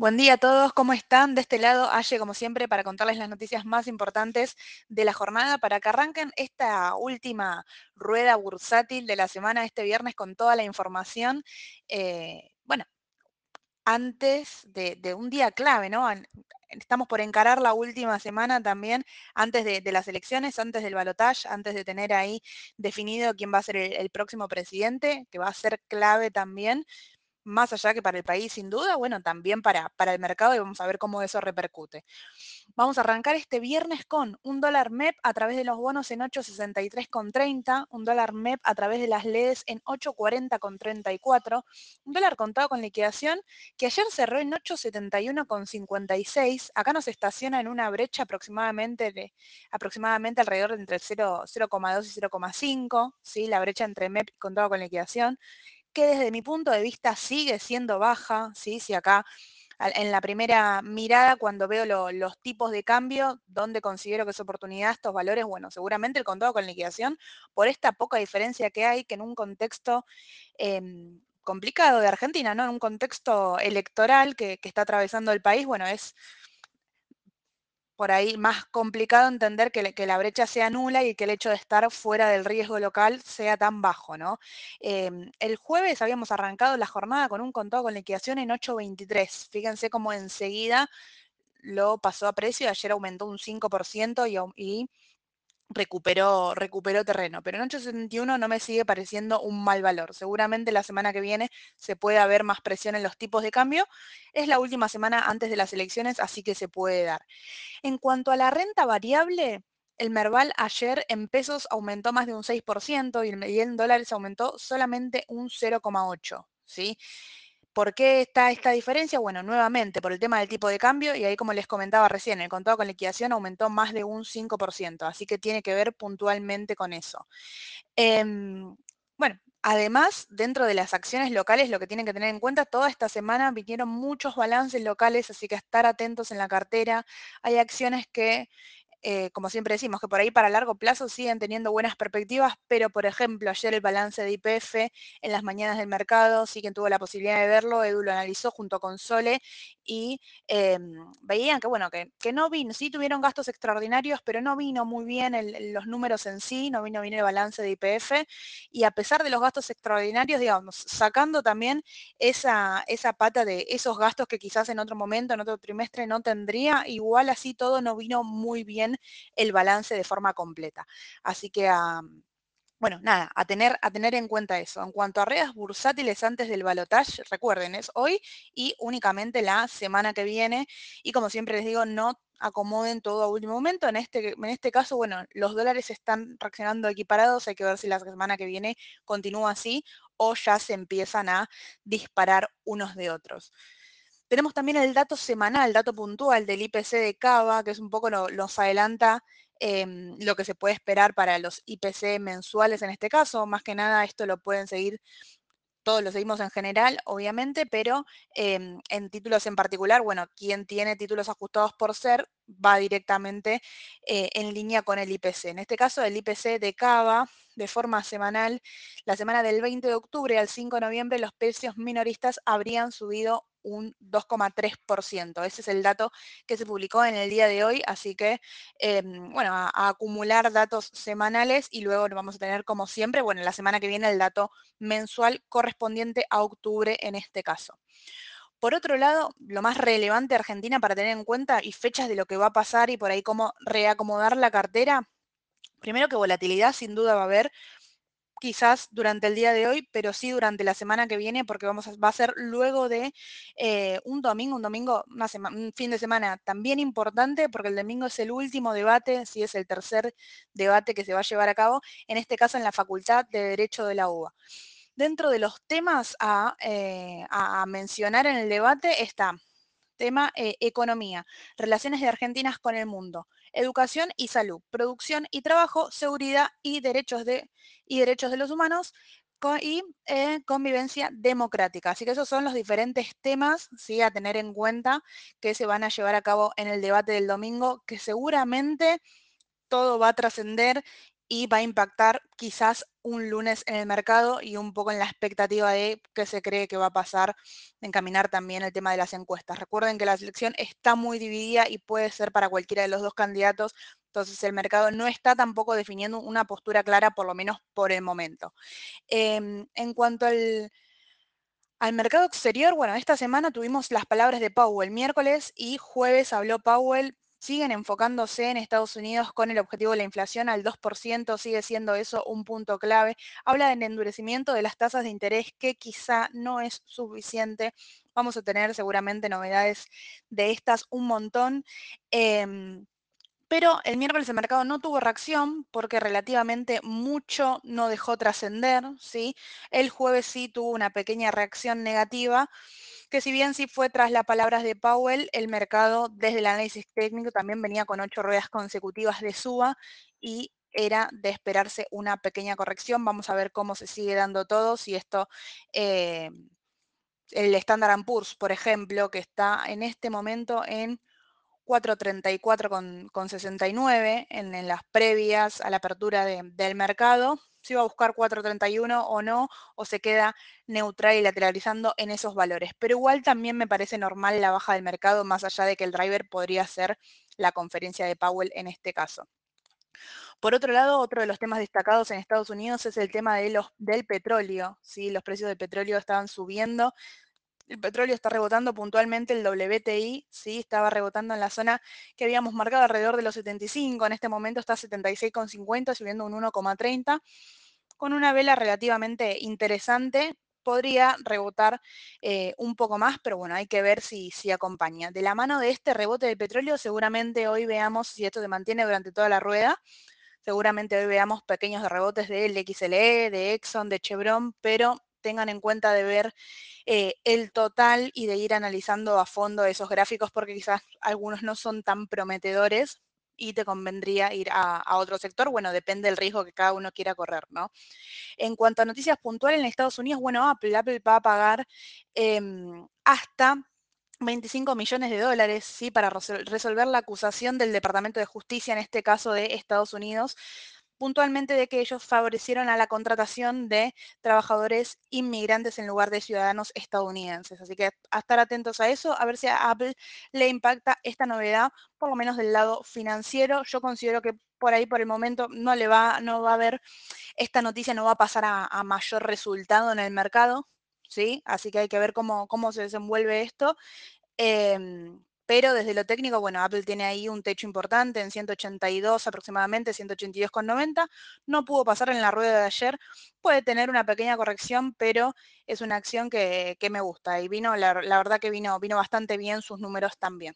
Buen día a todos, ¿cómo están? De este lado, Aye, como siempre, para contarles las noticias más importantes de la jornada, para que arranquen esta última rueda bursátil de la semana, este viernes, con toda la información. Eh, bueno, antes de, un día clave, ¿no? Estamos por encarar la última semana también, antes de, las elecciones, antes del balotaje, antes de tener ahí definido quién va a ser el próximo presidente, que va a ser clave también más allá que para el país sin duda, bueno, también para, para el mercado y vamos a ver cómo eso repercute. Vamos a arrancar este viernes con un dólar MEP a través de los bonos en 8.63,30, un dólar MEP a través de las LEDs en 8.40,34, un dólar contado con liquidación que ayer cerró en 8.71,56, acá nos estaciona en una brecha aproximadamente, aproximadamente alrededor de entre 0,2 y 0,5, ¿sí? la brecha entre MEP y contado con liquidación que desde mi punto de vista sigue siendo baja, ¿sí? Si acá en la primera mirada, cuando veo los tipos de cambio, donde considero que es oportunidad estos valores, bueno, seguramente el contado con liquidación, por esta poca diferencia que hay, que en un contexto em, complicado de Argentina, ¿no? En un contexto electoral que, que está atravesando el país, bueno, es por ahí más complicado entender que, la brecha sea nula y que el hecho de estar fuera del riesgo local sea tan bajo, ¿no? Em, el jueves habíamos arrancado la jornada con un contado con liquidación en 8.23. Fíjense cómo enseguida lo pasó a precio, ayer aumentó un 5% y, y recuperó, recuperó terreno. Pero en 871 no me sigue pareciendo un mal valor. Seguramente la semana que viene se puede haber más presión en los tipos de cambio. Es la última semana antes de las elecciones, así que se puede dar. En cuanto a la renta variable, el Merval ayer en pesos aumentó más de un 6% y en dólares aumentó solamente un 0,8%. ¿sí? ¿Por qué está esta diferencia? Bueno, nuevamente por el tema del tipo de cambio y ahí como les comentaba recién, el contado con liquidación aumentó más de un 5%, así que tiene que ver puntualmente con eso. Em, bueno, además, dentro de las acciones locales, lo que tienen que tener en cuenta, toda esta semana vinieron muchos balances locales, así que estar atentos en la cartera. Hay acciones que eh, como siempre decimos, que por ahí para largo plazo siguen teniendo buenas perspectivas, pero por ejemplo, ayer el balance de IPF en las mañanas del mercado, sí que tuvo la posibilidad de verlo, Edu lo analizó junto con Sole y em, veían que, bueno, que, no vino, sí tuvieron gastos extraordinarios, pero no vino muy bien los números en sí, no vino bien el balance de IPF y a pesar de los gastos extraordinarios, digamos, sacando también esa, esa pata de esos gastos que quizás en otro momento, en otro trimestre no tendría, igual así todo no vino muy bien el balance de forma completa. Así que, bueno, nada, a tener, a tener en cuenta eso. En cuanto a redes bursátiles antes del balotaje, recuerden, es hoy y únicamente la semana que viene. Y como siempre les digo, no acomoden todo a último momento. En este, en este caso, bueno, los dólares están reaccionando equiparados. Hay que ver si la semana que viene continúa así o ya se empiezan a disparar unos de otros. Tenemos también el dato semanal, dato puntual del IPC de Cava, que es un poco nos adelanta em, lo que se puede esperar para los IPC mensuales en este caso. Más que nada esto lo pueden seguir todos lo seguimos en general, obviamente, pero em, en títulos en particular, bueno, quien tiene títulos ajustados por ser va directamente eh, en línea con el IPC. En este caso, el IPC de Cava de forma semanal, la semana del 20 de octubre al 5 de noviembre, los precios minoristas habrían subido un 2,3%. Ese es el dato que se publicó en el día de hoy, así que, em, bueno, a, acumular datos semanales y luego vamos a tener, como siempre, bueno, la semana que viene el dato mensual correspondiente a octubre en este caso. Por otro lado, lo más relevante Argentina para tener en cuenta y fechas de lo que va a pasar y por ahí cómo reacomodar la cartera, primero que volatilidad sin duda va a haber, quizás durante el día de hoy, pero sí durante la semana que viene, porque vamos va a ser luego de eh, un domingo, un domingo, un fin de semana también importante, porque el domingo es el último debate, si es el tercer debate que se va a llevar a cabo, en este caso en la Facultad de Derecho de la UBA. Dentro de los temas a, eh, a mencionar en el debate está tema eh, economía, relaciones de Argentinas con el mundo, educación y salud, producción y trabajo, seguridad y derechos de, y derechos de los humanos y eh, convivencia democrática. Así que esos son los diferentes temas a tener en cuenta que se van a llevar a cabo en el debate del domingo, que seguramente todo va a trascender y va a impactar quizás un lunes en el mercado y un poco en la expectativa de qué se cree que va a pasar, encaminar también el tema de las encuestas. Recuerden que la selección está muy dividida y puede ser para cualquiera de los dos candidatos, entonces el mercado no está tampoco definiendo una postura clara, por lo menos por el momento. Em, en cuanto al, al mercado exterior, bueno, esta semana tuvimos las palabras de Powell miércoles y jueves habló Powell siguen enfocándose en Estados Unidos con el objetivo de la inflación al 2%, sigue siendo eso un punto clave. Habla del endurecimiento de las tasas de interés que quizá no es suficiente. Vamos a tener seguramente novedades de estas un montón. Em, pero el miércoles el mercado no tuvo reacción porque relativamente mucho no dejó trascender, ¿sí? El jueves sí tuvo una pequeña reacción negativa, que si bien sí fue tras las palabras de Powell, el mercado desde el análisis técnico también venía con ocho ruedas consecutivas de suba y era de esperarse una pequeña corrección. Vamos a ver cómo se sigue dando todo, si esto... Eh, el Standard Poor's, por ejemplo, que está en este momento en 4.34 con, 69 en, las previas a la apertura del mercado, si va a buscar 4.31 o no, o se queda neutral y lateralizando en esos valores. Pero igual también me parece normal la baja del mercado, más allá de que el driver podría ser la conferencia de Powell en este caso. Por otro lado, otro de los temas destacados en Estados Unidos es el tema de los, del petróleo. ¿sí? Los precios del petróleo estaban subiendo, el petróleo está rebotando puntualmente, el WTI, sí, estaba rebotando en la zona que habíamos marcado alrededor de los 75, en este momento está 76,50, subiendo un 1,30, con una vela relativamente interesante, podría rebotar eh, un poco más, pero bueno, hay que ver si, si acompaña. De la mano de este rebote del petróleo, seguramente hoy veamos si esto se mantiene durante toda la rueda, seguramente hoy veamos pequeños rebotes del XLE, de Exxon, de Chevron, pero tengan en cuenta de ver eh, el total y de ir analizando a fondo esos gráficos porque quizás algunos no son tan prometedores y te convendría ir a, otro sector. Bueno, depende del riesgo que cada uno quiera correr, ¿no? En cuanto a noticias puntuales en Estados Unidos, bueno, Apple, Apple va a pagar em, hasta 25 millones de dólares, ¿sí? Para resolver la acusación del Departamento de Justicia, en este caso de Estados Unidos, puntualmente de que ellos favorecieron a la contratación de trabajadores inmigrantes en lugar de ciudadanos estadounidenses. Así que a estar atentos a eso, a ver si a Apple le impacta esta novedad, por lo menos del lado financiero. Yo considero que por ahí, por el momento, no le va, no va a haber, esta noticia no va a pasar a, mayor resultado en el mercado, ¿sí? Así que hay que ver cómo, cómo se desenvuelve esto. Em, pero desde lo técnico, bueno, Apple tiene ahí un techo importante en 182 aproximadamente, 182,90. No pudo pasar en la rueda de ayer. Puede tener una pequeña corrección, pero es una acción que, me gusta. Y vino, la, la verdad que vino, vino bastante bien sus números también.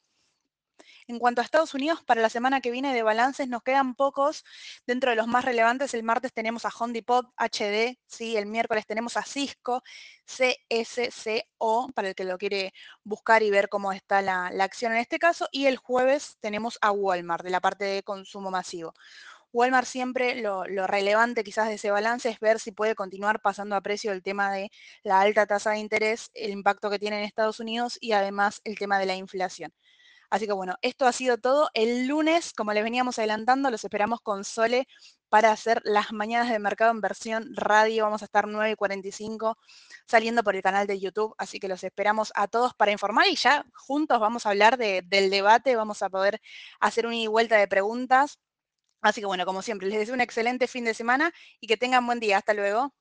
En cuanto a Estados Unidos, para la semana que viene de balances nos quedan pocos. Dentro de los más relevantes, el martes tenemos a Home Depot HD, ¿sí? el miércoles tenemos a Cisco, CSCO, para el que lo quiere buscar y ver cómo está la, acción en este caso, y el jueves tenemos a Walmart, de la parte de consumo masivo. Walmart siempre lo, lo, relevante quizás de ese balance es ver si puede continuar pasando a precio el tema de la alta tasa de interés, el impacto que tiene en Estados Unidos y además el tema de la inflación. Así que bueno, esto ha sido todo. El lunes, como les veníamos adelantando, los esperamos con Sole para hacer las mañanas de mercado en versión radio. Vamos a estar 9 y 45 saliendo por el canal de YouTube, así que los esperamos a todos para informar y ya juntos vamos a hablar del debate, vamos a poder hacer una y vuelta de preguntas. Así que bueno, como siempre, les deseo un excelente fin de semana y que tengan buen día. Hasta luego.